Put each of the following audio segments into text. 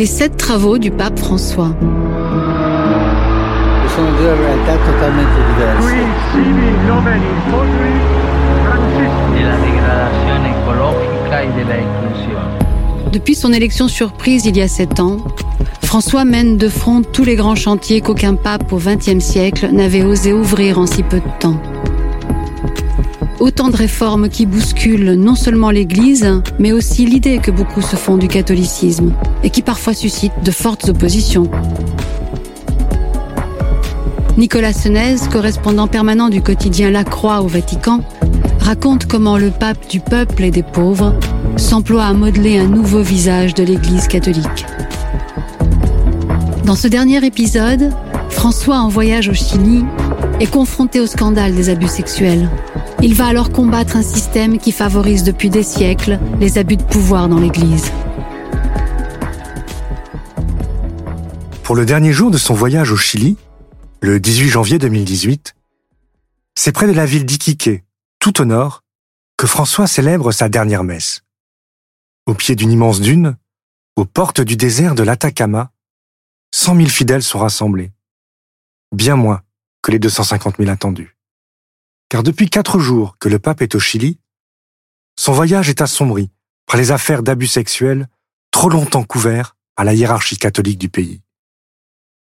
Les sept travaux du pape François. Ce sont deux réalités totalement. Depuis son élection surprise il y a sept ans, François mène de front tous les grands chantiers qu'aucun pape au XXe siècle n'avait osé ouvrir en si peu de temps. Autant de réformes qui bousculent non seulement l'Église, mais aussi l'idée que beaucoup se font du catholicisme et qui parfois suscitent de fortes oppositions. Nicolas Senez, correspondant permanent du quotidien La Croix au Vatican, raconte comment le pape du peuple et des pauvres s'emploie à modeler un nouveau visage de l'Église catholique. Dans ce dernier épisode, François, en voyage au Chili, est confronté au scandale des abus sexuels. Il va alors combattre un système qui favorise depuis des siècles les abus de pouvoir dans l'Église. Pour le dernier jour de son voyage au Chili, le 18 janvier 2018, c'est près de la ville d'Iquique, tout au nord, que François célèbre sa dernière messe. Au pied d'une immense dune, aux portes du désert de l'Atacama, 100 000 fidèles sont rassemblés. Bien moins que les 250 000 attendus. Car depuis quatre jours que le pape est au Chili, son voyage est assombri par les affaires d'abus sexuels trop longtemps couverts par la hiérarchie catholique du pays.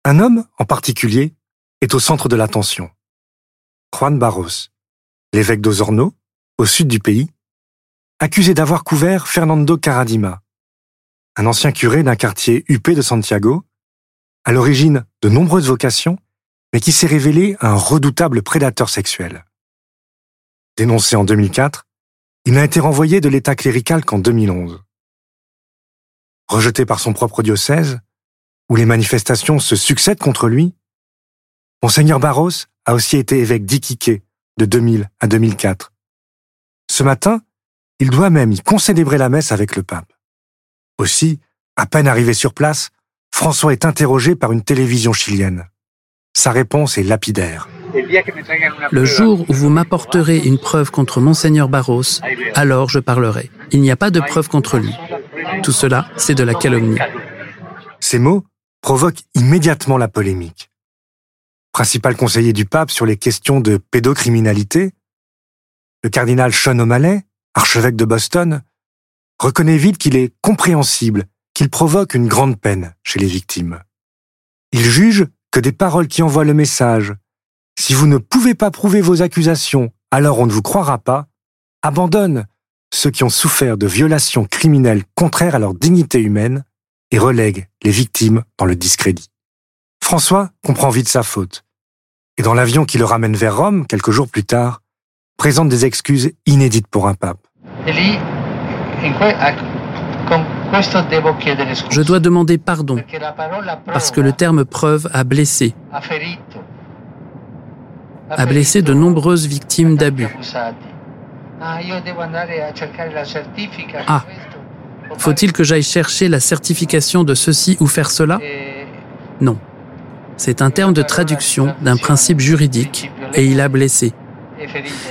Un homme, en particulier, est au centre de l'attention. Juan Barros, l'évêque d'Osorno, au sud du pays, accusé d'avoir couvert Fernando Caradima, un ancien curé d'un quartier huppé de Santiago, à l'origine de nombreuses vocations, mais qui s'est révélé un redoutable prédateur sexuel. Dénoncé en 2004, il n'a été renvoyé de l'état clérical qu'en 2011. Rejeté par son propre diocèse, où les manifestations se succèdent contre lui, Monseigneur Barros a aussi été évêque d'Iquique de 2000 à 2004. Ce matin, il doit même y concélébrer la messe avec le pape. Aussi, à peine arrivé sur place, François est interrogé par une télévision chilienne. Sa réponse est lapidaire. Le jour où vous m'apporterez une preuve contre Monseigneur Barros, alors je parlerai. Il n'y a pas de preuve contre lui. Tout cela, c'est de la calomnie. Ces mots provoquent immédiatement la polémique. Principal conseiller du pape sur les questions de pédocriminalité, le cardinal Sean O'Malley, archevêque de Boston, reconnaît vite qu'il est compréhensible qu'il provoque une grande peine chez les victimes. Il juge que des paroles qui envoient le message si vous ne pouvez pas prouver vos accusations, alors on ne vous croira pas, abandonne ceux qui ont souffert de violations criminelles contraires à leur dignité humaine et relègue les victimes dans le discrédit. François comprend vite sa faute, et dans l'avion qui le ramène vers Rome quelques jours plus tard, présente des excuses inédites pour un pape. Je dois demander pardon parce que le terme preuve a blessé, a blessé de nombreuses victimes d'abus. Ah, faut-il que j'aille chercher la certification de ceci ou faire cela? Non. C'est un terme de traduction d'un principe juridique et il a blessé.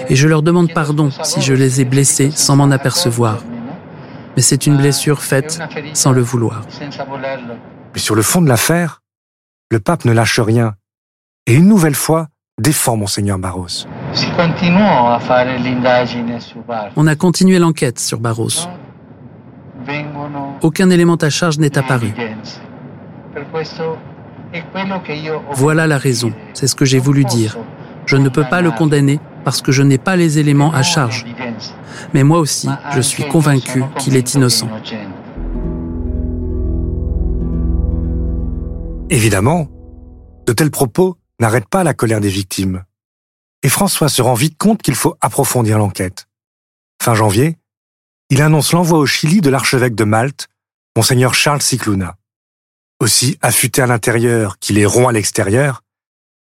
Et je leur demande pardon si je les ai blessés sans m'en apercevoir. Mais c'est une blessure faite sans le vouloir. Mais sur le fond de l'affaire, le pape ne lâche rien et une nouvelle fois défend Monseigneur Barros. On a continué l'enquête sur Barros. Aucun élément à charge n'est apparu. Voilà la raison, c'est ce que j'ai voulu dire. Je ne peux pas le condamner parce que je n'ai pas les éléments à charge. Mais moi aussi, je suis convaincu qu'il est innocent. Évidemment, de tels propos n'arrêtent pas la colère des victimes. Et François se rend vite compte qu'il faut approfondir l'enquête. Fin janvier, il annonce l'envoi au Chili de l'archevêque de Malte, monseigneur Charles Cicluna. Aussi affûté à l'intérieur qu'il est rond à l'extérieur,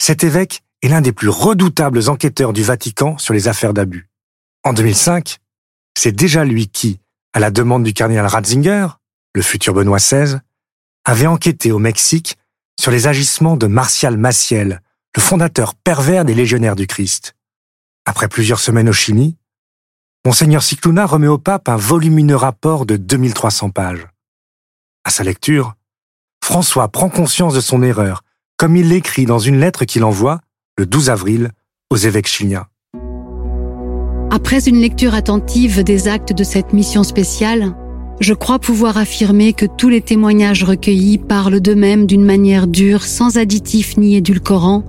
cet évêque est l'un des plus redoutables enquêteurs du Vatican sur les affaires d'abus. En 2005, c'est déjà lui qui, à la demande du cardinal Ratzinger, le futur Benoît XVI, avait enquêté au Mexique sur les agissements de Martial Maciel, le fondateur pervers des légionnaires du Christ. Après plusieurs semaines au Chili, Monseigneur Cicluna remet au pape un volumineux rapport de 2300 pages. À sa lecture, François prend conscience de son erreur, comme il l'écrit dans une lettre qu'il envoie, le 12 avril, aux évêques chiliens. Après une lecture attentive des actes de cette mission spéciale, je crois pouvoir affirmer que tous les témoignages recueillis parlent d'eux-mêmes d'une manière dure, sans additifs ni édulcorants,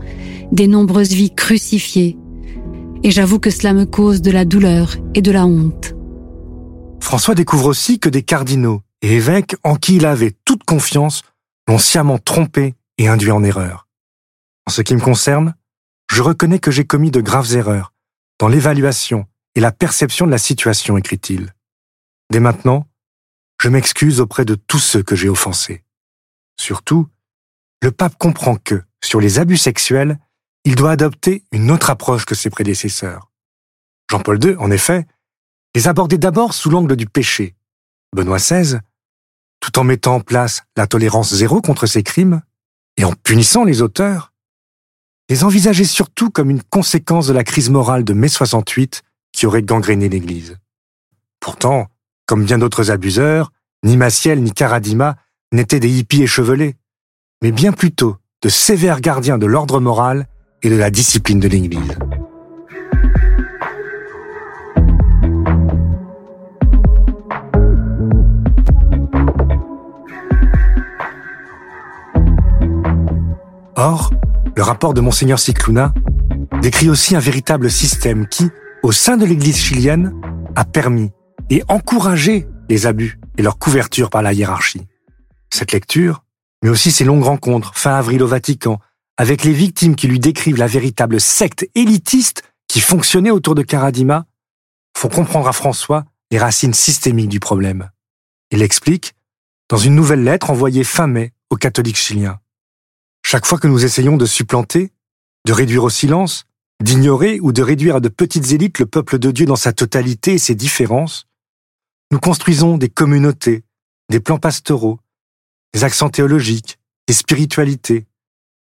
des nombreuses vies crucifiées. Et j'avoue que cela me cause de la douleur et de la honte. François découvre aussi que des cardinaux et évêques en qui il avait toute confiance l'ont sciemment trompé et induit en erreur. En ce qui me concerne, je reconnais que j'ai commis de graves erreurs dans l'évaluation et la perception de la situation, écrit-il. Dès maintenant, je m'excuse auprès de tous ceux que j'ai offensés. Surtout, le pape comprend que, sur les abus sexuels, il doit adopter une autre approche que ses prédécesseurs. Jean-Paul II, en effet, les abordait d'abord sous l'angle du péché. Benoît XVI, tout en mettant en place la tolérance zéro contre ces crimes, et en punissant les auteurs, les envisageait surtout comme une conséquence de la crise morale de mai 68 qui aurait gangréné l'Église. Pourtant, comme bien d'autres abuseurs, ni Maciel ni Karadima n'étaient des hippies échevelés, mais bien plutôt de sévères gardiens de l'ordre moral et de la discipline de l'Église. Or, le rapport de Monseigneur Cicluna décrit aussi un véritable système qui, au sein de l'Église chilienne, a permis et encouragé les abus et leur couverture par la hiérarchie. Cette lecture, mais aussi ses longues rencontres fin avril au Vatican, avec les victimes qui lui décrivent la véritable secte élitiste qui fonctionnait autour de Karadima, font comprendre à François les racines systémiques du problème. Il explique dans une nouvelle lettre envoyée fin mai aux catholiques chiliens. Chaque fois que nous essayons de supplanter, de réduire au silence, d'ignorer ou de réduire à de petites élites le peuple de Dieu dans sa totalité et ses différences, nous construisons des communautés, des plans pastoraux, des accents théologiques, des spiritualités,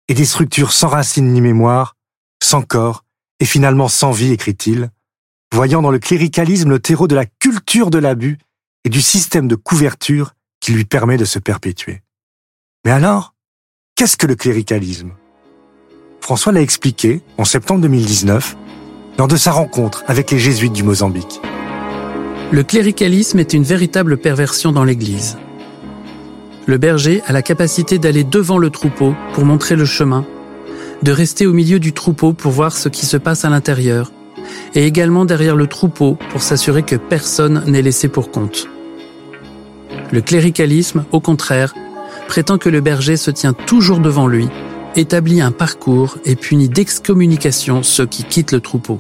et des structures sans racines ni mémoire, sans corps, et finalement sans vie, écrit-il, voyant dans le cléricalisme le terreau de la culture de l'abus et du système de couverture qui lui permet de se perpétuer. Mais alors, Qu'est-ce que le cléricalisme? François l'a expliqué en septembre 2019 lors de sa rencontre avec les jésuites du Mozambique. Le cléricalisme est une véritable perversion dans l'Église. Le berger a la capacité d'aller devant le troupeau pour montrer le chemin, de rester au milieu du troupeau pour voir ce qui se passe à l'intérieur, et également derrière le troupeau pour s'assurer que personne n'est laissé pour compte. Le cléricalisme, au contraire, prétend que le berger se tient toujours devant lui, établit un parcours et punit d'excommunication ceux qui quittent le troupeau.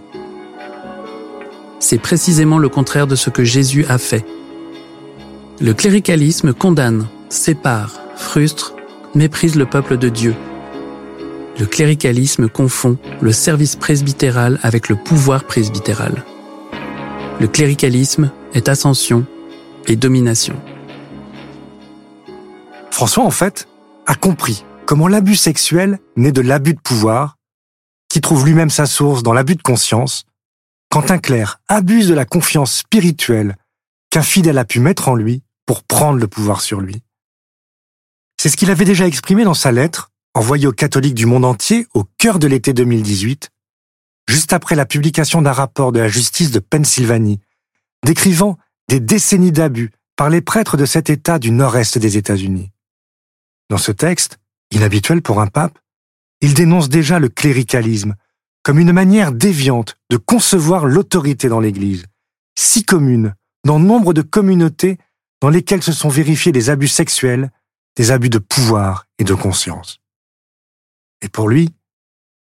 C'est précisément le contraire de ce que Jésus a fait. Le cléricalisme condamne, sépare, frustre, méprise le peuple de Dieu. Le cléricalisme confond le service presbytéral avec le pouvoir presbytéral. Le cléricalisme est ascension et domination. François, en fait, a compris comment l'abus sexuel naît de l'abus de pouvoir, qui trouve lui-même sa source dans l'abus de conscience, quand un clerc abuse de la confiance spirituelle qu'un fidèle a pu mettre en lui pour prendre le pouvoir sur lui. C'est ce qu'il avait déjà exprimé dans sa lettre, envoyée aux catholiques du monde entier au cœur de l'été 2018, juste après la publication d'un rapport de la justice de Pennsylvanie, décrivant des décennies d'abus par les prêtres de cet État du nord-est des États-Unis. Dans ce texte, inhabituel pour un pape, il dénonce déjà le cléricalisme comme une manière déviante de concevoir l'autorité dans l'Église, si commune dans nombre de communautés dans lesquelles se sont vérifiés des abus sexuels, des abus de pouvoir et de conscience. Et pour lui,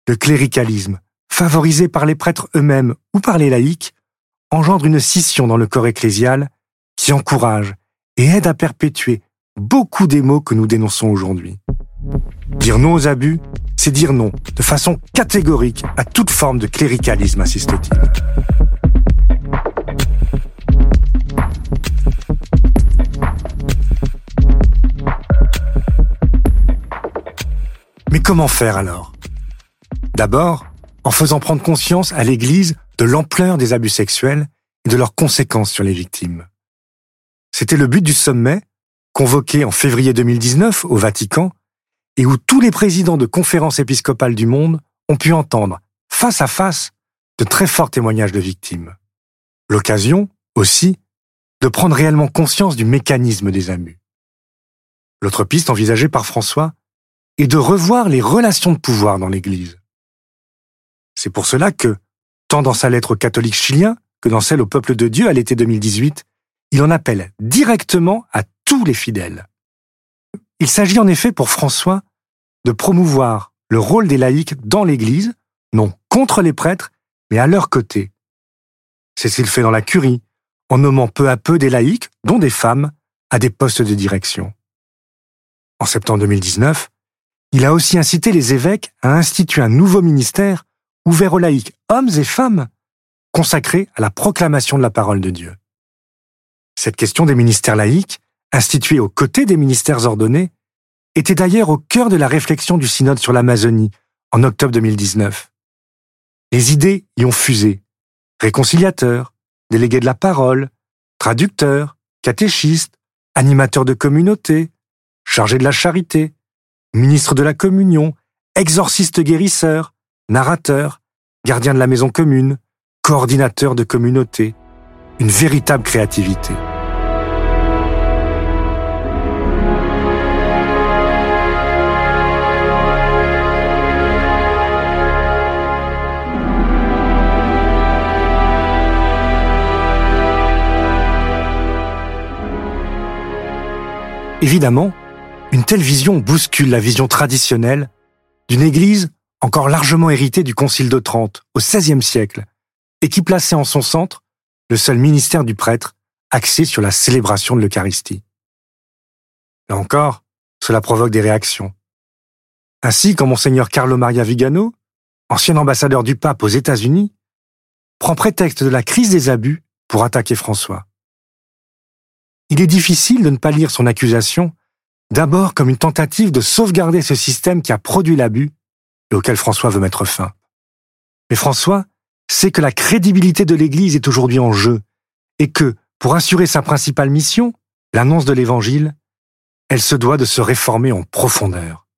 le cléricalisme, favorisé par les prêtres eux-mêmes ou par les laïcs, engendre une scission dans le corps ecclésial qui encourage et aide à perpétuer beaucoup des mots que nous dénonçons aujourd'hui. Dire non aux abus, c'est dire non de façon catégorique à toute forme de cléricalisme, assiste-t-il. Mais comment faire alors? D'abord, en faisant prendre conscience à l'Église de l'ampleur des abus sexuels et de leurs conséquences sur les victimes. C'était le but du sommet, convoqué en février 2019 au Vatican, et où tous les présidents de conférences épiscopales du monde ont pu entendre, face à face, de très forts témoignages de victimes. L'occasion, aussi, de prendre réellement conscience du mécanisme des abus. L'autre piste envisagée par François est de revoir les relations de pouvoir dans l'Église. C'est pour cela que, tant dans sa lettre aux catholiques chiliens que dans celle au peuple de Dieu à l'été 2018, il en appelle directement à tous les fidèles. Il s'agit en effet pour François de promouvoir le rôle des laïcs dans l'Église, non contre les prêtres, mais à leur côté. C'est ce qu'il fait dans la curie, en nommant peu à peu des laïcs, dont des femmes, à des postes de direction. En septembre 2019, il a aussi incité les évêques à instituer un nouveau ministère ouvert aux laïcs, hommes et femmes, consacré à la proclamation de la parole de Dieu. Cette question des ministères laïcs, institués aux côtés des ministères ordonnés, était d'ailleurs au cœur de la réflexion du synode sur l'Amazonie en octobre 2019. Les idées y ont fusé. Réconciliateurs, délégués de la parole, traducteurs, catéchistes, animateurs de communauté, chargés de la charité, ministres de la communion, exorcistes guérisseurs, narrateurs, gardiens de la maison commune, coordinateurs de communauté. Une véritable créativité. Évidemment, une telle vision bouscule la vision traditionnelle d'une Église encore largement héritée du Concile de Trente au XVIe siècle et qui plaçait en son centre le seul ministère du prêtre axé sur la célébration de l'Eucharistie. Là encore, cela provoque des réactions. Ainsi, quand monseigneur Carlo Maria Vigano, ancien ambassadeur du pape aux États-Unis, prend prétexte de la crise des abus pour attaquer François il est difficile de ne pas lire son accusation d'abord comme une tentative de sauvegarder ce système qui a produit l'abus et auquel François veut mettre fin. Mais François sait que la crédibilité de l'Église est aujourd'hui en jeu et que, pour assurer sa principale mission, l'annonce de l'Évangile, elle se doit de se réformer en profondeur,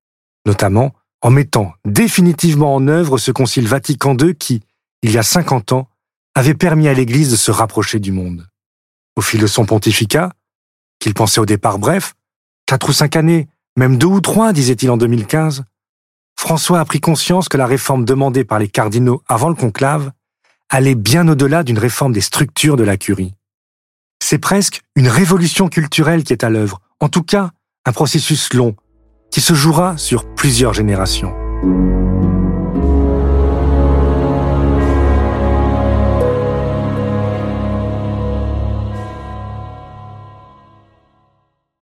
notamment en mettant définitivement en œuvre ce Concile Vatican II qui, il y a 50 ans, avait permis à l'Église de se rapprocher du monde. Au fil de son pontificat, qu'il pensait au départ bref, quatre ou cinq années, même deux ou trois, disait-il en 2015, François a pris conscience que la réforme demandée par les cardinaux avant le conclave allait bien au-delà d'une réforme des structures de la curie. C'est presque une révolution culturelle qui est à l'œuvre, en tout cas un processus long, qui se jouera sur plusieurs générations.